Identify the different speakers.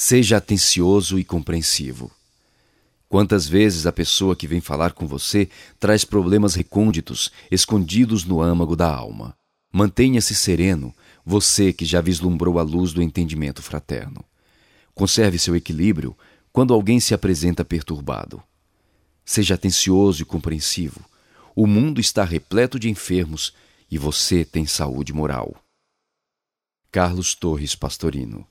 Speaker 1: Seja atencioso e compreensivo. Quantas vezes a pessoa que vem falar com você traz problemas recônditos, escondidos no âmago da alma. Mantenha-se sereno, você que já vislumbrou a luz do entendimento fraterno. Conserve seu equilíbrio quando alguém se apresenta perturbado. Seja atencioso e compreensivo. O mundo está repleto de enfermos e você tem saúde moral. Carlos Torres Pastorino